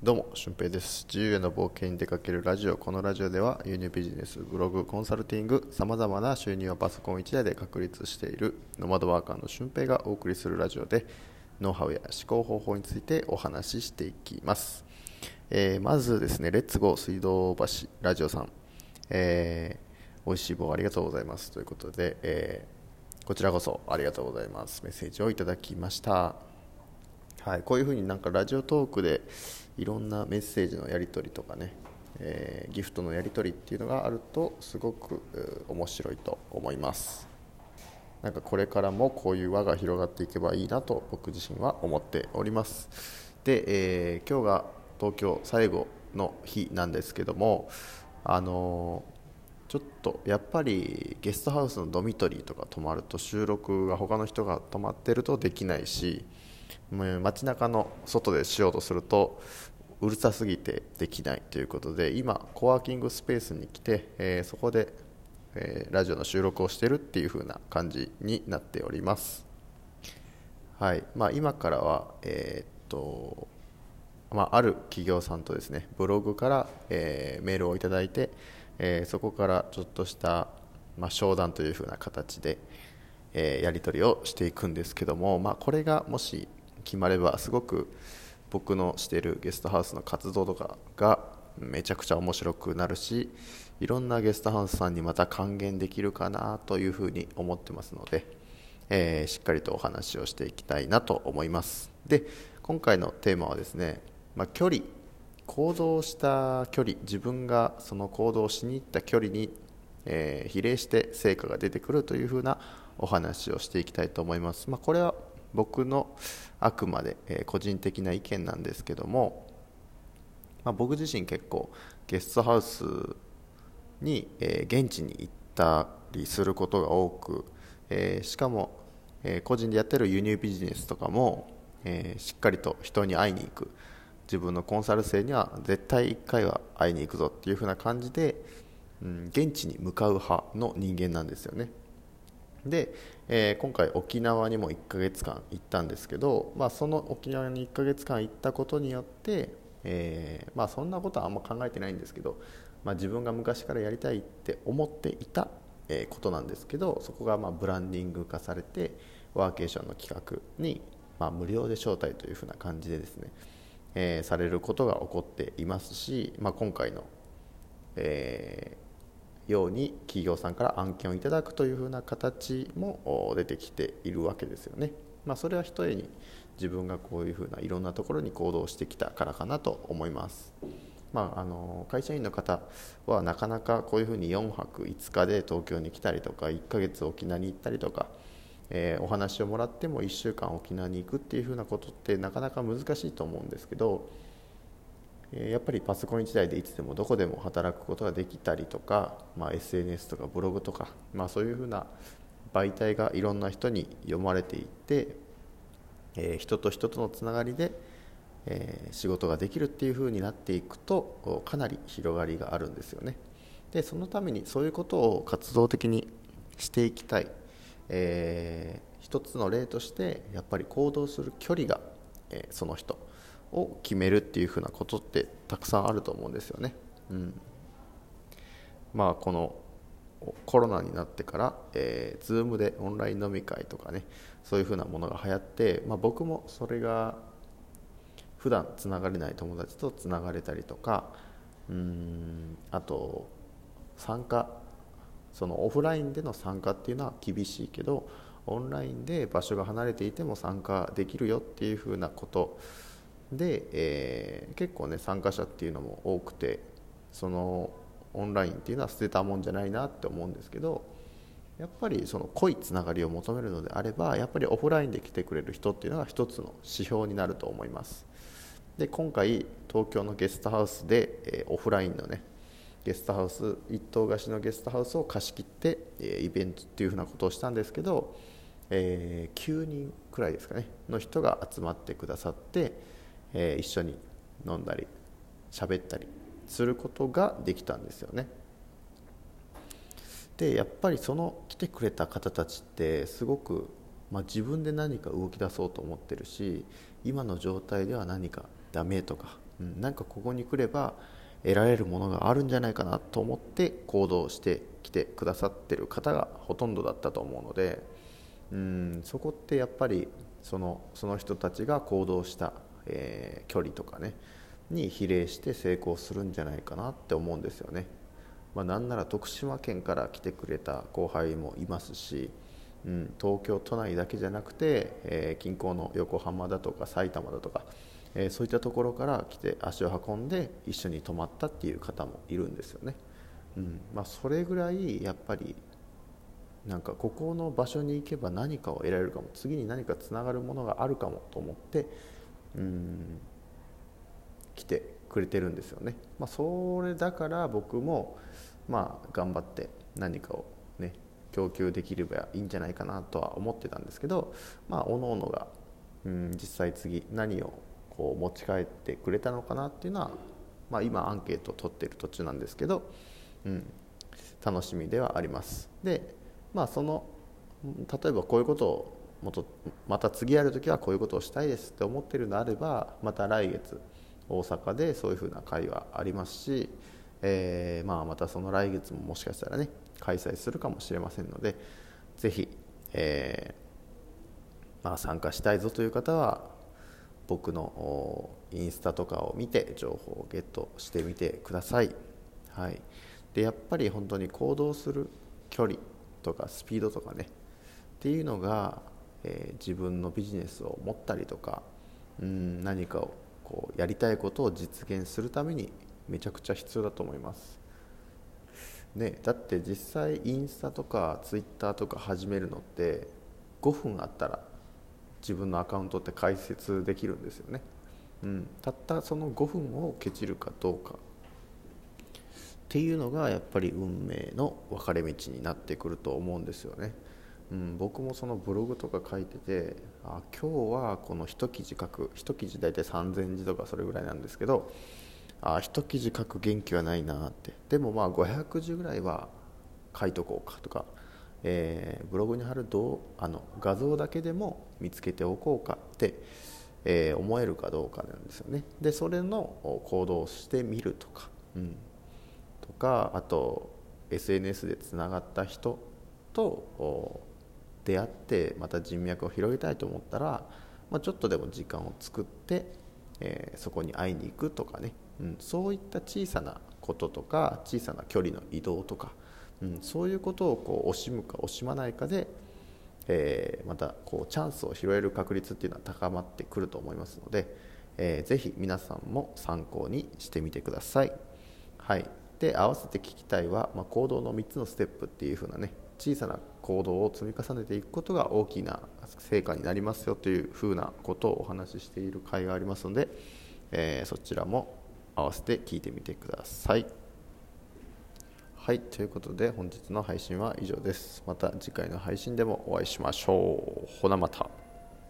どうも、俊平です。自由への冒険に出かけるラジオ。このラジオでは、輸入ビジネス、ブログ、コンサルティング、様々な収入をパソコン1台で確立しているノマドワーカーの俊平がお送りするラジオで、ノウハウや思考方法についてお話ししていきます。えーまずですね、レッツゴー水道橋ラジオさん、えー、美味しい棒ありがとうございます。ということで、えーこちらこそありがとうございます。メッセージをいただきました。はい、こういうふうになんかラジオトークでいろんなメッセージのやり取りとかね、えーギフトのやり取りっていうのがあるとすごく面白いと思います。なんかこれからもこういう輪が広がっていけばいいなと僕自身は思っております。で、えー今日が東京最後の日なんですけどもあのーちょっとやっぱりゲストハウスのドミトリーとか泊まると収録が他の人が泊まってるとできないし街中の外でしようとするとうるさすぎてできないということで今コワーキングスペースに来て、えーそこで、えーラジオの収録をしてるっていう風な感じになっております。はい。まあ、今からは、えーっとまあ、ある企業さんとですねブログから、えメールをいただいて、えそこからちょっとした、まあ、商談というふうな形で、えやり取りをしていくんですけども、まあ、これがもし決まればすごく僕のしているゲストハウスの活動とかがめちゃくちゃ面白くなるしいろんなゲストハウスさんにまた還元できるかなというふうに思ってますので、えーしっかりとお話をしていきたいなと思います。で今回のテーマはですね、まあ、距離。行動した距離。自分がその行動しに行った距離に、えー比例して成果が出てくるというふうなお話をしていきたいと思います、まあ、これは僕のあくまで、え個人的な意見なんですけども、まあ、僕自身結構ゲストハウスに、え現地に行ったりすることが多く、えしかも、え個人でやってる輸入ビジネスとかも、えしっかりと人に会いに行く。自分のコンサル生には絶対1回は会いに行くぞっていう風な感じで、うん、現地に向かう派の人間なんですよね。で、えー今回沖縄にも1ヶ月間行ったんですけど、まあ、その沖縄に1ヶ月間行ったことによって、えーまあ、そんなことはあんま考えてないんですけど、まあ、自分が昔からやりたいって思っていた、えことなんですけどそこがまブランディング化されてワーケーションの企画に、ま、無料で招待というふうな感じでですね、えーされることが起こっていますし、まあ、今回の、えーように企業さんから案件をいただくというふうな形も出てきているわけですよね。まあ、それはひとえに自分がこういうふうないろんなところに行動してきたからかなと思います。まあ、あの会社員の方はなかなかこういうふうに4泊5日で東京に来たりとか1ヶ月沖縄に行ったりとか、えーお話をもらっても1週間沖縄に行くっていうふうなことってなかなか難しいと思うんですけど、やっぱりパソコン1台でいつでもどこでも働くことができたりとか、まあ、SNS とかブログとか、まあ、そういうふうな媒体がいろんな人に読まれていって、えー人と人とのつながりで、えー仕事ができるっていうふうになっていくとかなり広がりがあるんですよね。でそのためにそういうことを活動的にしていきたい、えー一つの例としてやっぱり行動する距離が、えその人。を決めるっていうふうなことってたくさんあると思うんですよね、うん、まあこのコロナになってから、えー、Zoom でオンライン飲み会とかねそういうふうなものが流行って、まあ、僕もそれが普段つながれない友達とつながれたりとかうんあと参加そのオフラインでの参加っていうのは厳しいけどオンラインで場所が離れていても参加できるよっていうふうなことで、えー結構ね参加者っていうのも多くてそのオンラインっていうのは捨てたもんじゃないなって思うんですけどやっぱりその濃いつながりを求めるのであればやっぱりオフラインで来てくれる人っていうのが一つの指標になると思います。で今回東京のゲストハウスで、えーオフラインのねゲストハウス一棟貸しのゲストハウスを貸し切って、えーイベントっていうふうなことをしたんですけど、えー9人くらいですかねの人が集まってくださって、えー一緒に飲んだり喋ったりすることができたんですよね。でやっぱりその来てくれた方たちってすごく、まあ、自分で何か動き出そうと思ってるし今の状態では何かダメとかうん、なんかここに来れば得られるものがあるんじゃないかなと思って行動してきてくださってる方がほとんどだったと思うのでうんそこってやっぱりそのその人たちが行動した、えー、距離とかねに比例して成功するんじゃないかなって思うんですよね。まあ、なんなら徳島県から来てくれた後輩もいますし、うん、東京都内だけじゃなくて、えー、近郊の横浜だとか埼玉だとか、えー、そういったところから来て足を運んで一緒に泊まったっていう方もいるんですよね。うんまあ、それぐらいやっぱりなんかここの場所に行けば何かを得られるかも次に何かつながるものがあるかもと思ってうん。来てくれてるんですよね、まあ、それだから僕もまあ頑張って何かをね供給できればいいんじゃないかなとは思ってたんですけどまあ各々がうん実際次何をこう持ち帰ってくれたのかなっていうのは、まあ、今アンケートを取ってる途中なんですけど、うん、楽しみではあります。でまあその例えばこういうことをもとまた次やるときはこういうことをしたいですって思ってるのあればまた来月大阪でそういうふうな会はありますし、えー、まあまたその来月ももしかしたらね開催するかもしれませんのでぜひ、えー、まあ、参加したいぞという方は僕のインスタとかを見て情報をゲットしてみてください、はい、でやっぱり本当に行動する距離とかスピードとかねっていうのが、えー、自分のビジネスを持ったりとかうん何かをこうやりたいことを実現するためにめちゃくちゃ必要だと思います。ね、だって実際インスタとかツイッターとか始めるのって5分あったら自分のアカウントって開設できるんですよね、うん、たったその5分をケチるかどうかっていうのがやっぱり運命の分かれ道になってくると思うんですよね。うん、僕もそのブログとか書いててあ今日はこの一記事書く一記事大体3000字とかそれぐらいなんですけどあ一記事書く元気はないなって。でもまあ500字ぐらいは書いとこうかとか、えー、ブログに貼るどあの画像だけでも見つけておこうかって、えー、思えるかどうかなんですよね。でそれの行動をしてみるとか、うん、とかあと SNS でつながった人と出会ってまた人脈を広げたいと思ったら、まあ、ちょっとでも時間を作って、えー、そこに会いに行くとかね、うん、そういった小さなこととか小さな距離の移動とか、うん、そういうことをこう惜しむか惜しまないかで、えー、またこうチャンスを拾える確率っていうのは高まってくると思いますので、えー、ぜひ皆さんも参考にしてみてください。はい、で合わせて聞きたいは、まあ、行動の3つのステップっていう風なね小さな行動を積み重ねていくことが大きな成果になりますよというふうなことをお話ししている回がありますので、えー、そちらも合わせて聞いてみてください。はい、ということで本日の配信は以上です。また次回の配信でもお会いしましょう。ほなまた。